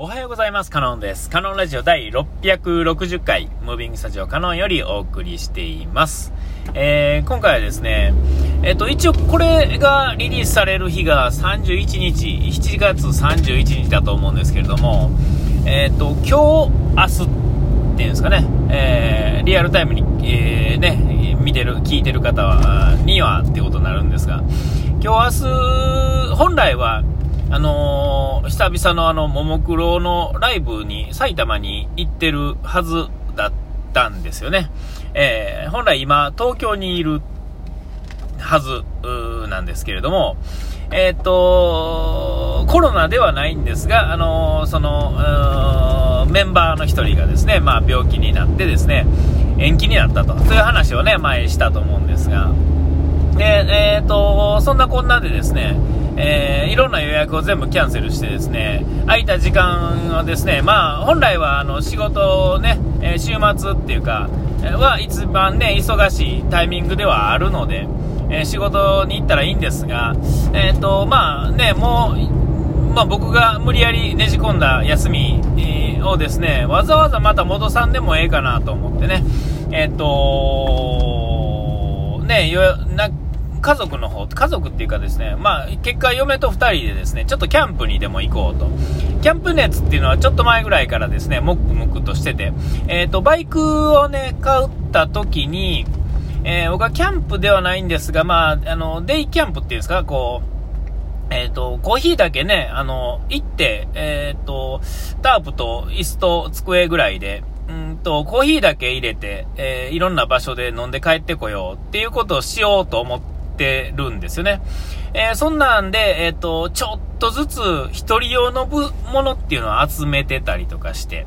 おはようございます。カノンです。カノンラジオ第660回、ムービングスタジオカノンよりお送りしています。えー、今回はですね、えっ、と、一応これがリリースされる日が31日、7月31日だと思うんですけれども、えっ、と、今日、明日っていうんですかね、えー、リアルタイムに、えー、ね、見てる、聞いてる方は、にはってことになるんですが、今日、明日、本来は、あのー、久々のあの、ももクロのライブに、埼玉に行ってるはずだったんですよね。えー、本来今、東京にいるはず、なんですけれども、えっ、と、コロナではないんですが、あのー、その、メンバーの一人がですね、まあ病気になってですね、延期になったと、そういう話をね、前したと思うんですが、で、えっ、と、そんなこんなでですね、えー、いろんな予約を全部キャンセルしてですね、空いた時間をですね、まあ、本来はあの仕事をね、え、週末っていうか、は一番ね、忙しいタイミングではあるので、えー、仕事に行ったらいいんですが、えっ、と、まあね、もう、まあ、僕が無理やりねじ込んだ休みをですね、わざわざまた戻さんでもええかなと思ってね、えっ、と、ね、よ、な、家族の方、家族っていうかですね、まあ、結果嫁と2人でですね、ちょっとキャンプにでも行こうと。キャンプ熱っていうのはちょっと前ぐらいからですね、もくもくとしてて、えっ、ー、と、バイクをね、買った時に、えー、僕はキャンプではないんですが、まあ、あの、デイキャンプっていうんですか、こう、えっ、ー、と、コーヒーだけね、あの、行って、えっ、ー、と、タープと椅子と机ぐらいで、うんと、コーヒーだけ入れて、えー、いろんな場所で飲んで帰ってこようっていうことをしようと思って、ってるんですよね。えー、そんなんで、えっ、ー、と、ちょっとずつ一人用のものっていうのを集めてたりとかして、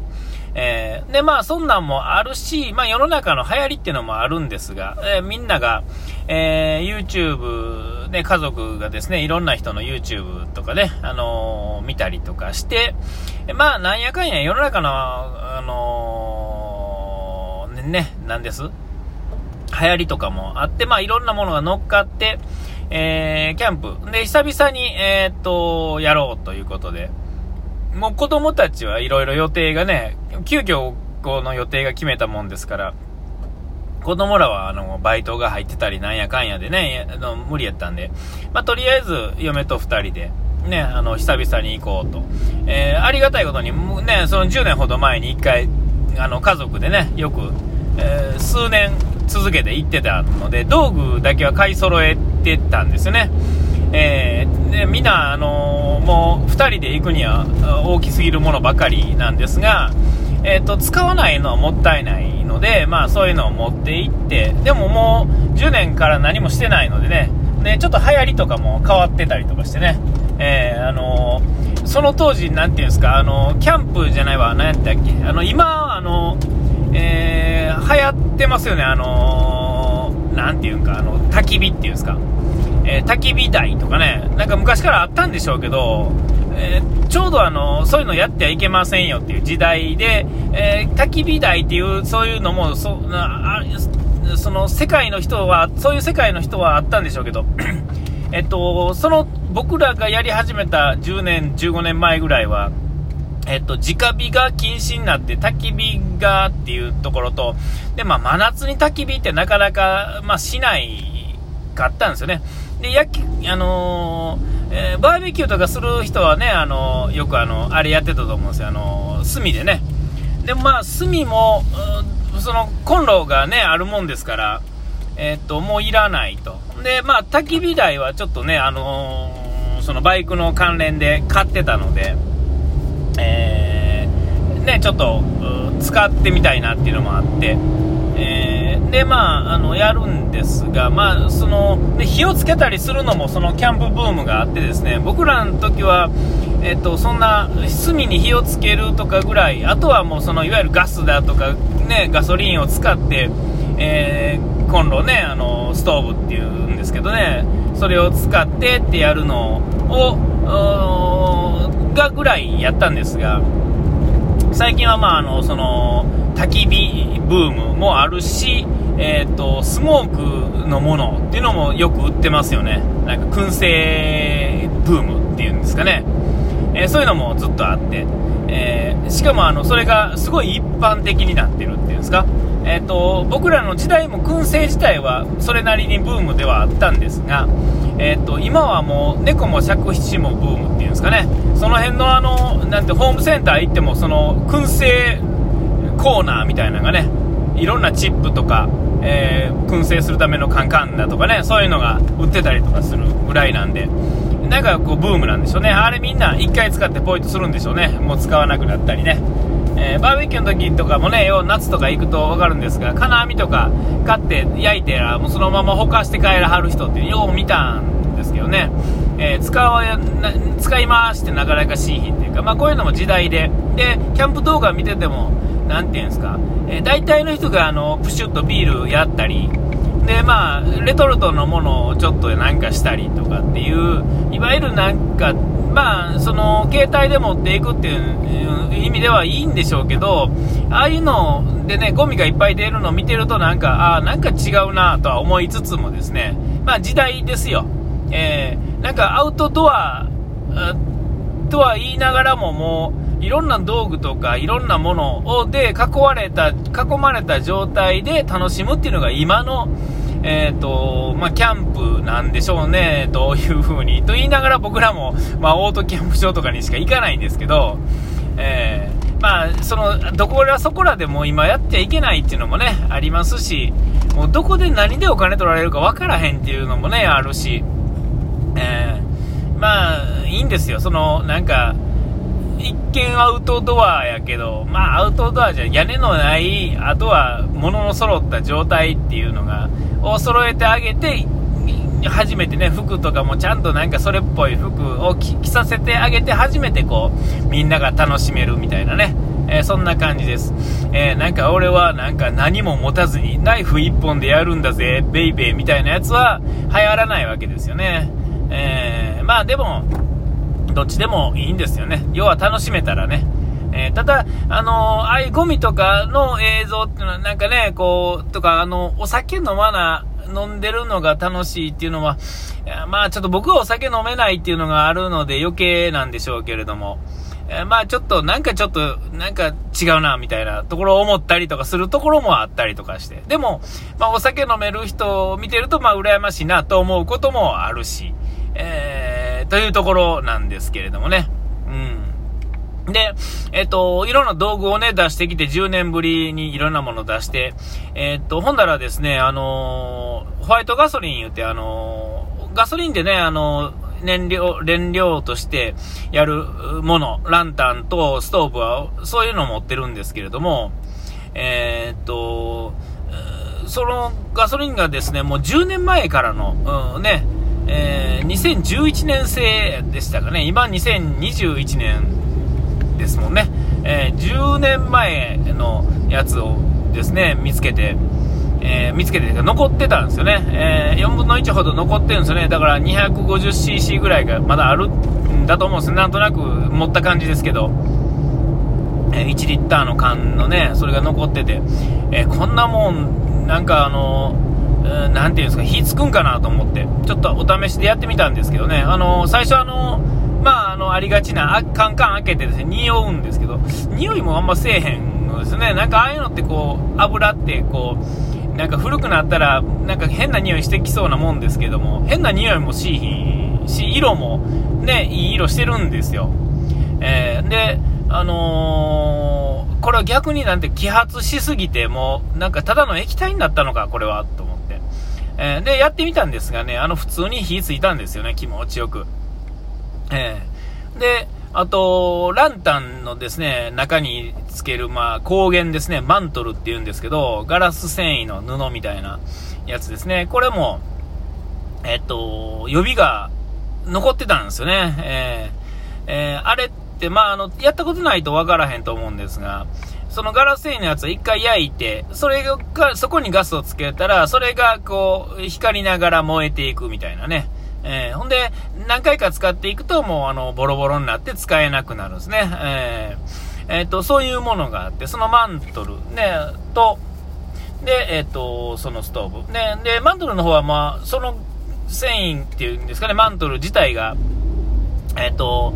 えー、で、まあ、そんなんもあるし、まあ、世の中の流行りっていうのもあるんですが、えー、みんなが、えー、YouTube、ね、家族がですね、いろんな人の YouTube とかね、あの、見たりとかして、まあ、なんやかんや世の中の、あの、ね、なんです流行りとかもあって、まあいろんなものが乗っかって、えー、キャンプ。で、久々に、えー、っと、やろうということで、もう子供たちはいろいろ予定がね、急遽この予定が決めたもんですから、子供らは、あの、バイトが入ってたりなんやかんやでね、あの無理やったんで、まあ、とりあえず、嫁と二人で、ね、あの、久々に行こうと。えー、ありがたいことに、ね、その10年ほど前に一回、あの、家族でね、よく、えー、数年続けて行ってたので、道具だけは買い揃えてたんですよね。えー、でみんな、あのー、もう2人で行くには大きすぎるものばかりなんですが、えーと、使わないのはもったいないので、まあ、そういうのを持って行ってでももう10年から何もしてないのでねねちょっと流行りとかも変わってたりとかしてね、えー、あのー、その当時、なんていうんですか、あのキャンプじゃないわ、何やったっけ、あの今、あのえー、流行ってますよね、あのー、なんていうんか、あの、焚き火っていうんですか、えー、焚き火台とかね、なんか昔からあったんでしょうけど、えー、ちょうどあの、そういうのやってはいけませんよっていう時代で、えー、焚き火台っていう、そういうのも、そなその世界の人は、そういう世界の人はあったんでしょうけど、えっと、その僕らがやり始めた10年、15年前ぐらいは、えっと、直火が禁止になって、焚き火がっていうところと、で、まあ、真夏に焚き火ってなかなか、まあ、しないかったんですよね。で、焼き、あのー、えー、バーベキューとかする人はね、あのー、よくあの、あれやってたと思うんですよ、あの炭でね。でまあ、炭も、その、コンロがね、あるもんですから、えっと、もういらないと。で、まあ、焚き火台はちょっとね、あのそのバイクの関連で買ってたので、えー、ね、ちょっと使ってみたいなっていうのもあって、えー、で、まあ、あの、やるんですが、まあ、その、で火をつけたりするのも、そのキャンプブームがあってですね、僕らの時は、えっと、そんな、炭に火をつけるとかぐらい、あとはもう、その、いわゆるガスだとか、ね、ガソリンを使って、えー、コンロね、あの、ストーブっていうんですけどね、それを使ってってやるのを、がぐらいやったんですが、最近はまあ、あの、その、焚き火ブームもあるし、えっ、ー、と、スモークのものっていうのもよく売ってますよね。なんか燻製ブームっていうんですかね。えー、そういうのもずっとあって、えー、しかもあのそれがすごい一般的になってるっていうんですか、えーと、僕らの時代も燻製自体はそれなりにブームではあったんですが、えーと、今はもう猫も尺七もブームっていうんですかね。その辺のあのなんてホームセンター行ってもその燻製コーナーみたいなのがねいろんなチップとか、えー、燻製するためのカンカンだとかねそういうのが売ってたりとかするぐらいなんでなんかこうブームなんでしょうね。あれみんな1回使ってポイントするんでしょうね。もう使わなくなったりね。えー、バーベキューの時とかもね、よ夏とか行くと分かるんですが、金網とか買って焼いて、もうそのままほかして帰らはる人ってよう見たんですけどね、えー、使わ使い回してなかなかしい品っていうか、まあ、こういうのも時代で、で、キャンプ動画見てても、なんていうんですか、えー、大体の人があのプシュッとビールやったり、でまあ、レトルトのものをちょっとなんかしたりとかっていう、いわゆるなんか、まあ、その携帯で持っていくっていう意味ではいいんでしょうけど、ああいうのでね、ゴミがいっぱい出るのを見てると、なんか、ああ、なんか違うなとは思いつつもですね、まあ時代ですよ。えー、なんかアウトドアとは言いながらももう、いろんな道具とかいろんなものをで囲われた、囲まれた状態で楽しむっていうのが今の、えっ、ー、と、まあ、キャンプなんでしょうね、どういう風に。と言いながら僕らも、まあ、オートキャンプ場とかにしか行かないんですけど、えー、まあ、その、どこらそこらでも今やってはいけないっていうのもね、ありますし、もうどこで何でお金取られるか分からへんっていうのもね、あるし、えー、まあ、いいんですよ。その、なんか、一見アウトドアやけど、まあアウトドアじゃ屋根のない、あとは物の揃った状態っていうのが、を揃えてあげて、初めてね、服とかもちゃんとなんかそれっぽい服を着させてあげて初めてこう、みんなが楽しめるみたいなね。えー、そんな感じです。えー、なんか俺はなんか何も持たずにナイフ1本でやるんだぜ、ベイベーみたいなやつは流行らないわけですよね。えー、まあでも、どっちでもいいんですよね。要は楽しめたらね。えー、ただ、あのー、ああいうゴミとかの映像っていうのは、なんかね、こう、とか、あの、お酒飲まな、飲んでるのが楽しいっていうのは、まあちょっと僕はお酒飲めないっていうのがあるので余計なんでしょうけれども、えー、まあちょっと、なんかちょっと、なんか違うな、みたいなところを思ったりとかするところもあったりとかして。でも、まあお酒飲める人を見てると、まあ羨ましいなと思うこともあるし、えー、というところなんですけれどもね。うん。で、えっ、と、いろんな道具をね、出してきて、10年ぶりにいろんなものを出して、えっ、と、ほんだらですね、あのー、ホワイトガソリン言って、あのー、ガソリンでね、あの燃料、燃料としてやるもの、ランタンとストーブは、そういうのを持ってるんですけれども、えっと、そのガソリンがですね、もう10年前からの、うん、ね、えー、2011年製でしたかね、今2021年ですもんね。えー、10年前のやつをですね、見つけて、えー、見つけて残ってたんですよね、えー、4分の1ほど残ってるんですよね、だから 250cc ぐらいがまだあるんだと思うんですよ、なんとなく持った感じですけど、え、1リッターの缶のね、それが残ってて、えこんなもん、なんかあのなんていうんですか、火つくんかなと思って、ちょっとお試しでやってみたんですけどね、あの最初あのまあ、あの、ありがちな、カンカン開けてですね、匂うんですけど、匂いもあんませえへんのですね。なんかああいうのってこう、油ってこう、なんか古くなったら、なんか変な匂いしてきそうなもんですけども、変な匂いもしいひんし、色もね、いい色してるんですよ。えー、で、あの、これは逆になんて揮発しすぎて、もう、なんかただの液体になったのか、これは、えー、で、やってみたんですがね、あの、普通に火ついたんですよね、気持ちよく。えー、で、あと、ランタンのですね、中につける、まあ、光源ですね、マントルって言うんですけど、ガラス繊維の布みたいなやつですね。これも、えっと、予備が残ってたんですよね。えー、えー、あれって、まあ、あの、やったことないとわからへんと思うんですが、そのガラス繊維のやつを一回焼いて、それが、そこにガスをつけたら、それがこう、光りながら燃えていくみたいなね。えー、ほんで、何回か使っていくと、もう、あの、ボロボロになって使えなくなるんですね。えー、えー、と、そういうものがあって、そのマントル、ね、と、で、えっ、ー、と、そのストーブ。ね、で、マントルの方は、まあ、その繊維っていうんですかね、マントル自体が、えっ、と、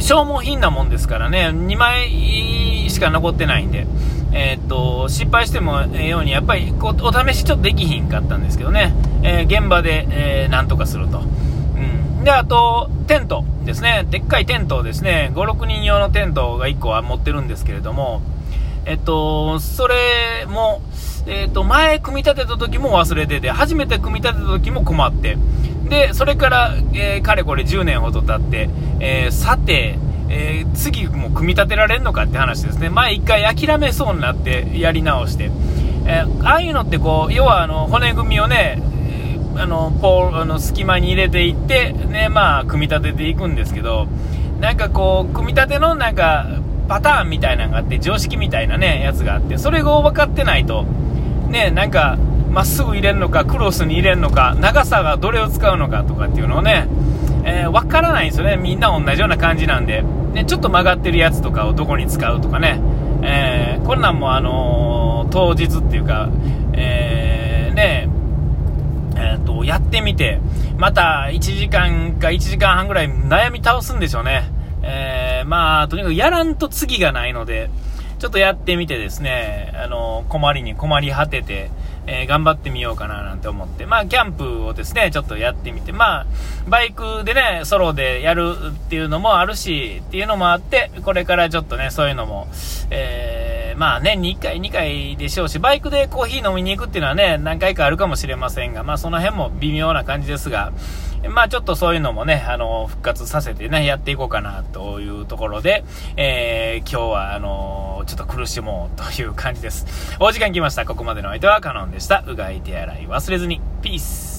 消耗品なもんですからね、2枚しか残ってないんで、えっ、と、失敗してもええように、やっぱりこお試しちょっとできひんかったんですけどね、えー、現場で、えー、なんとかすると。うん。で、あと、テントですね、でっかいテントをですね、5、6人用のテントが1個は持ってるんですけれども、えっと、それも、えっと、前組み立てた時も忘れてて、初めて組み立てた時も困って、で、それから、えー、かれこれ10年ほど経って、えー、さて、えー、次も組み立てられるのかって話ですね。前一回諦めそうになってやり直して。えー、ああいうのってこう、要はあの、骨組みをね、あの、ポーあの、隙間に入れていって、ね、まあ、組み立てていくんですけど、なんかこう、組み立てのなんか、パターンみたいなのがあって、常識みたいなね、やつがあって、それが分かってないと、ね、なんか、まっすぐ入れるのか、クロスに入れるのか、長さがどれを使うのかとかっていうのをね、えー、分からないんですよね。みんな同じような感じなんで。ね、ちょっと曲がってるやつとかをどこに使うとかね。えー、こんなんもあのー、当日っていうか、えー、ね、えっ、と、やってみて、また1時間か1時間半ぐらい悩み倒すんでしょうね。え、まあ、とにかくやらんと次がないので、ちょっとやってみてですね、あの、困りに困り果てて、えー、頑張ってみようかななんて思って、まあ、キャンプをですね、ちょっとやってみて、まあ、バイクでね、ソロでやるっていうのもあるし、っていうのもあって、これからちょっとね、そういうのも、えー、まあ、年に1回、2回でしょうし、バイクでコーヒー飲みに行くっていうのはね、何回かあるかもしれませんが、まあ、その辺も微妙な感じですが、まあちょっとそういうのもね、あの、復活させてね、やっていこうかなというところで、えー、今日はあの、ちょっと苦しもうという感じです。お時間来ました。ここまでの相手はカノンでした。うがい手洗い忘れずに。ピース。